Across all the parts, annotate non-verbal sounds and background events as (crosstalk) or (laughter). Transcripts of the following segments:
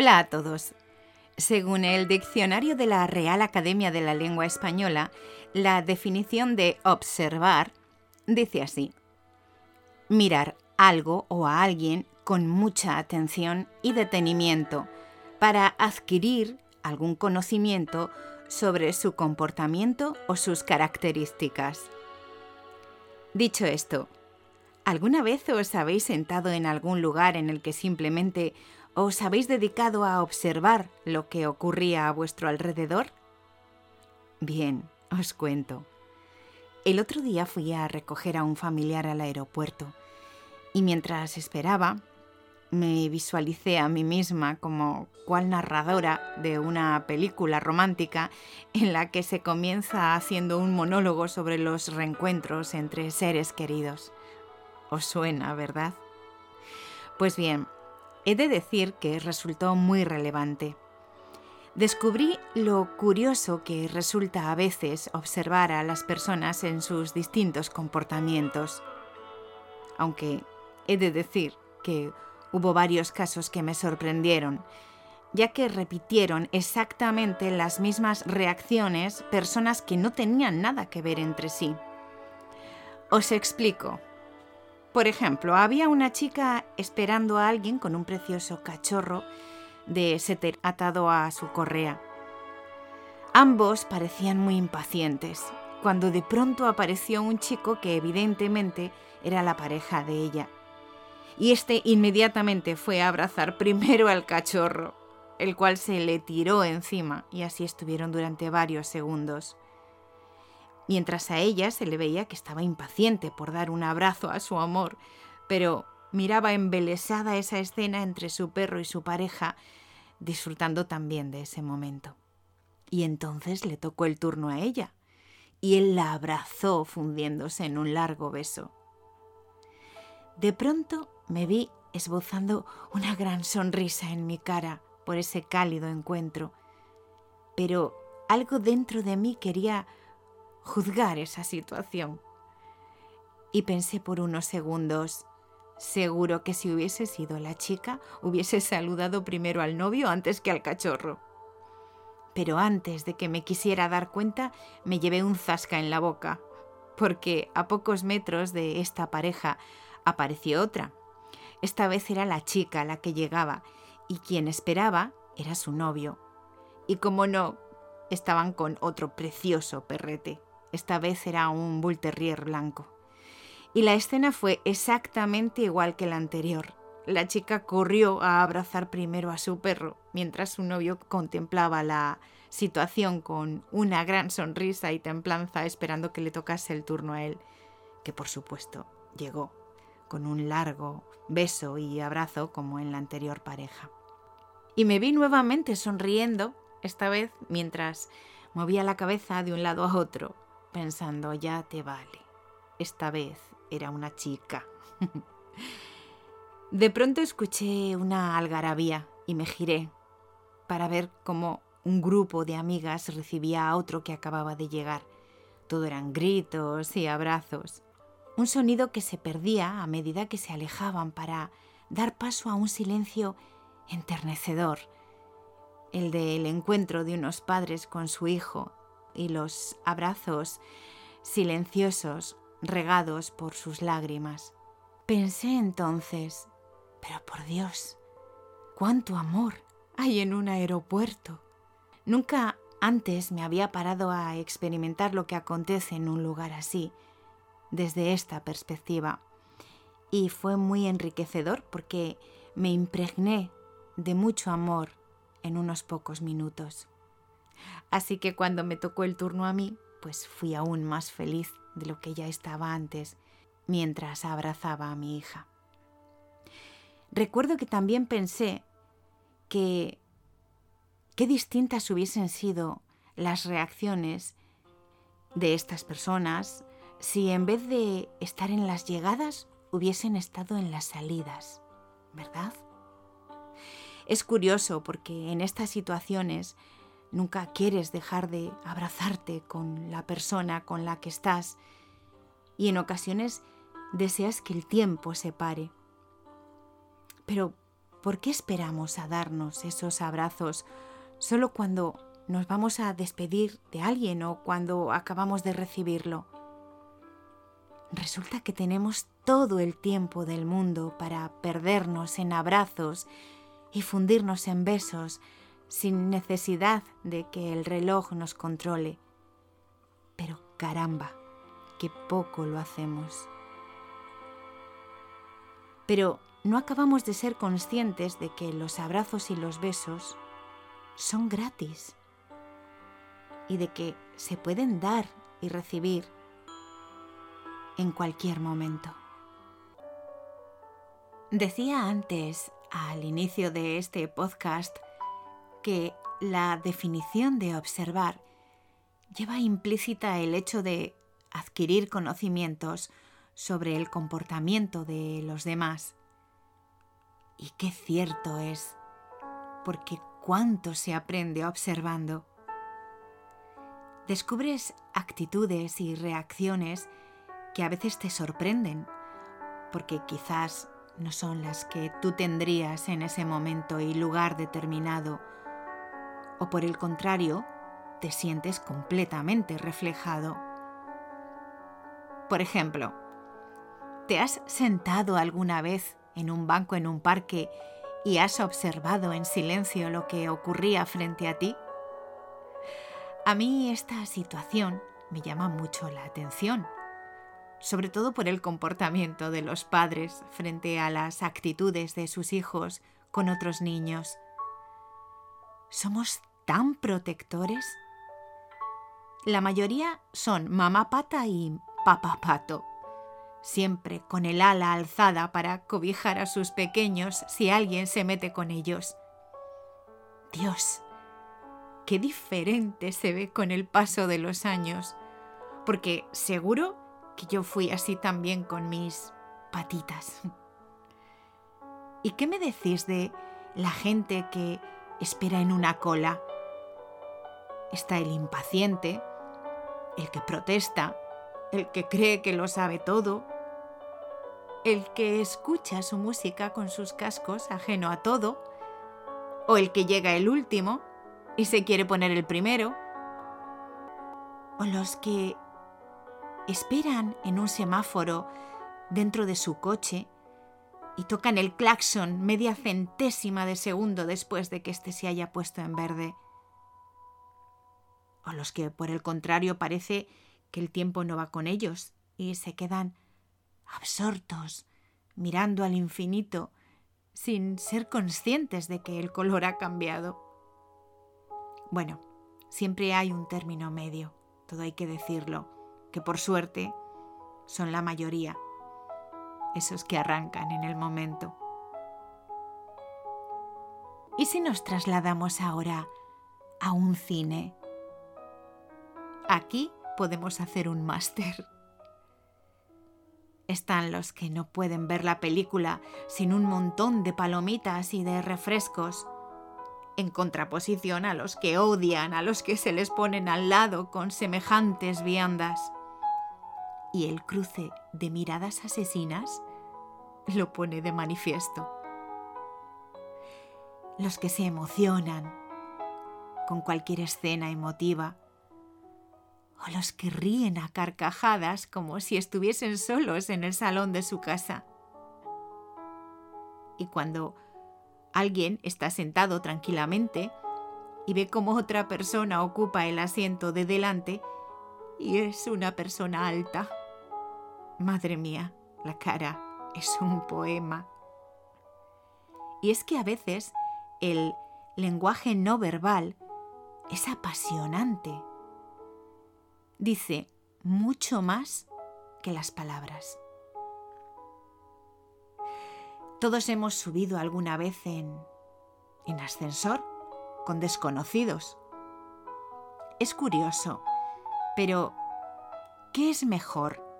Hola a todos. Según el diccionario de la Real Academia de la Lengua Española, la definición de observar dice así. Mirar algo o a alguien con mucha atención y detenimiento para adquirir algún conocimiento sobre su comportamiento o sus características. Dicho esto, ¿alguna vez os habéis sentado en algún lugar en el que simplemente os habéis dedicado a observar lo que ocurría a vuestro alrededor? Bien, os cuento. El otro día fui a recoger a un familiar al aeropuerto y mientras esperaba me visualicé a mí misma como cual narradora de una película romántica en la que se comienza haciendo un monólogo sobre los reencuentros entre seres queridos. ¿Os suena, verdad? Pues bien, he de decir que resultó muy relevante. Descubrí lo curioso que resulta a veces observar a las personas en sus distintos comportamientos. Aunque he de decir que Hubo varios casos que me sorprendieron, ya que repitieron exactamente las mismas reacciones personas que no tenían nada que ver entre sí. Os explico. Por ejemplo, había una chica esperando a alguien con un precioso cachorro de setter atado a su correa. Ambos parecían muy impacientes, cuando de pronto apareció un chico que evidentemente era la pareja de ella y este inmediatamente fue a abrazar primero al cachorro, el cual se le tiró encima y así estuvieron durante varios segundos. Mientras a ella se le veía que estaba impaciente por dar un abrazo a su amor, pero miraba embelesada esa escena entre su perro y su pareja, disfrutando también de ese momento. Y entonces le tocó el turno a ella, y él la abrazó fundiéndose en un largo beso. De pronto me vi esbozando una gran sonrisa en mi cara por ese cálido encuentro, pero algo dentro de mí quería juzgar esa situación. Y pensé por unos segundos, seguro que si hubiese sido la chica, hubiese saludado primero al novio antes que al cachorro. Pero antes de que me quisiera dar cuenta, me llevé un zasca en la boca, porque a pocos metros de esta pareja apareció otra, esta vez era la chica la que llegaba y quien esperaba era su novio. Y como no, estaban con otro precioso perrete. Esta vez era un bull terrier blanco. Y la escena fue exactamente igual que la anterior. La chica corrió a abrazar primero a su perro, mientras su novio contemplaba la situación con una gran sonrisa y templanza esperando que le tocase el turno a él, que por supuesto llegó con un largo beso y abrazo como en la anterior pareja. Y me vi nuevamente sonriendo, esta vez mientras movía la cabeza de un lado a otro, pensando, ya te vale, esta vez era una chica. (laughs) de pronto escuché una algarabía y me giré para ver cómo un grupo de amigas recibía a otro que acababa de llegar. Todo eran gritos y abrazos un sonido que se perdía a medida que se alejaban para dar paso a un silencio enternecedor, el del encuentro de unos padres con su hijo y los abrazos silenciosos regados por sus lágrimas. Pensé entonces, pero por Dios, cuánto amor hay en un aeropuerto. Nunca antes me había parado a experimentar lo que acontece en un lugar así, desde esta perspectiva. Y fue muy enriquecedor porque me impregné de mucho amor en unos pocos minutos. Así que cuando me tocó el turno a mí, pues fui aún más feliz de lo que ya estaba antes, mientras abrazaba a mi hija. Recuerdo que también pensé que qué distintas hubiesen sido las reacciones de estas personas si en vez de estar en las llegadas hubiesen estado en las salidas, ¿verdad? Es curioso porque en estas situaciones nunca quieres dejar de abrazarte con la persona con la que estás y en ocasiones deseas que el tiempo se pare. Pero ¿por qué esperamos a darnos esos abrazos solo cuando nos vamos a despedir de alguien o cuando acabamos de recibirlo? Resulta que tenemos todo el tiempo del mundo para perdernos en abrazos y fundirnos en besos sin necesidad de que el reloj nos controle. Pero caramba, qué poco lo hacemos. Pero no acabamos de ser conscientes de que los abrazos y los besos son gratis y de que se pueden dar y recibir en cualquier momento. Decía antes, al inicio de este podcast, que la definición de observar lleva implícita el hecho de adquirir conocimientos sobre el comportamiento de los demás. Y qué cierto es, porque cuánto se aprende observando. Descubres actitudes y reacciones que a veces te sorprenden, porque quizás no son las que tú tendrías en ese momento y lugar determinado, o por el contrario, te sientes completamente reflejado. Por ejemplo, ¿te has sentado alguna vez en un banco en un parque y has observado en silencio lo que ocurría frente a ti? A mí esta situación me llama mucho la atención sobre todo por el comportamiento de los padres frente a las actitudes de sus hijos con otros niños. ¿Somos tan protectores? La mayoría son mamá pata y papá pato, siempre con el ala alzada para cobijar a sus pequeños si alguien se mete con ellos. Dios, qué diferente se ve con el paso de los años, porque seguro que yo fui así también con mis patitas. ¿Y qué me decís de la gente que espera en una cola? Está el impaciente, el que protesta, el que cree que lo sabe todo, el que escucha su música con sus cascos ajeno a todo, o el que llega el último y se quiere poner el primero, o los que esperan en un semáforo dentro de su coche y tocan el claxon media centésima de segundo después de que éste se haya puesto en verde. O los que, por el contrario, parece que el tiempo no va con ellos y se quedan absortos, mirando al infinito, sin ser conscientes de que el color ha cambiado. Bueno, siempre hay un término medio, todo hay que decirlo que por suerte son la mayoría, esos que arrancan en el momento. ¿Y si nos trasladamos ahora a un cine? Aquí podemos hacer un máster. Están los que no pueden ver la película sin un montón de palomitas y de refrescos, en contraposición a los que odian a los que se les ponen al lado con semejantes viandas y el cruce de miradas asesinas lo pone de manifiesto. Los que se emocionan con cualquier escena emotiva, o los que ríen a carcajadas como si estuviesen solos en el salón de su casa. Y cuando alguien está sentado tranquilamente y ve cómo otra persona ocupa el asiento de delante y es una persona alta Madre mía, la cara es un poema. Y es que a veces el lenguaje no verbal es apasionante. Dice mucho más que las palabras. Todos hemos subido alguna vez en, en ascensor con desconocidos. Es curioso, pero ¿qué es mejor?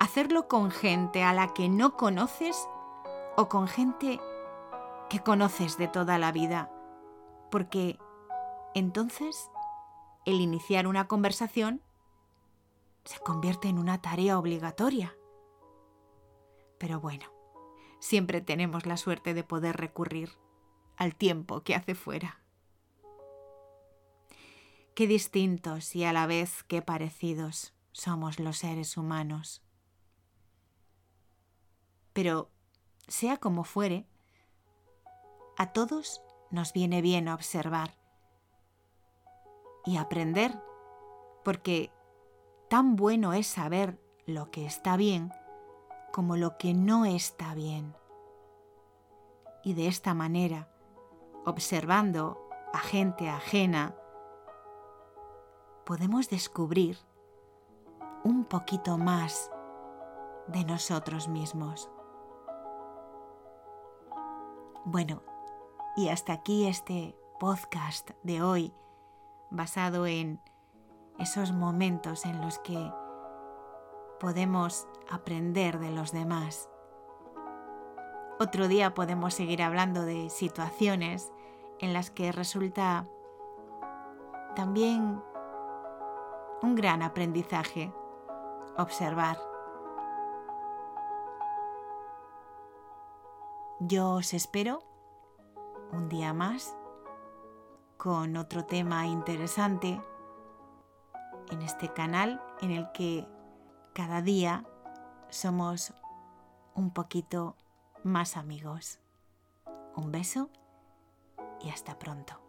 hacerlo con gente a la que no conoces o con gente que conoces de toda la vida, porque entonces el iniciar una conversación se convierte en una tarea obligatoria. Pero bueno, siempre tenemos la suerte de poder recurrir al tiempo que hace fuera. Qué distintos y a la vez qué parecidos somos los seres humanos. Pero, sea como fuere, a todos nos viene bien observar y aprender, porque tan bueno es saber lo que está bien como lo que no está bien. Y de esta manera, observando a gente ajena, podemos descubrir un poquito más de nosotros mismos. Bueno, y hasta aquí este podcast de hoy, basado en esos momentos en los que podemos aprender de los demás. Otro día podemos seguir hablando de situaciones en las que resulta también un gran aprendizaje observar. Yo os espero un día más con otro tema interesante en este canal en el que cada día somos un poquito más amigos. Un beso y hasta pronto.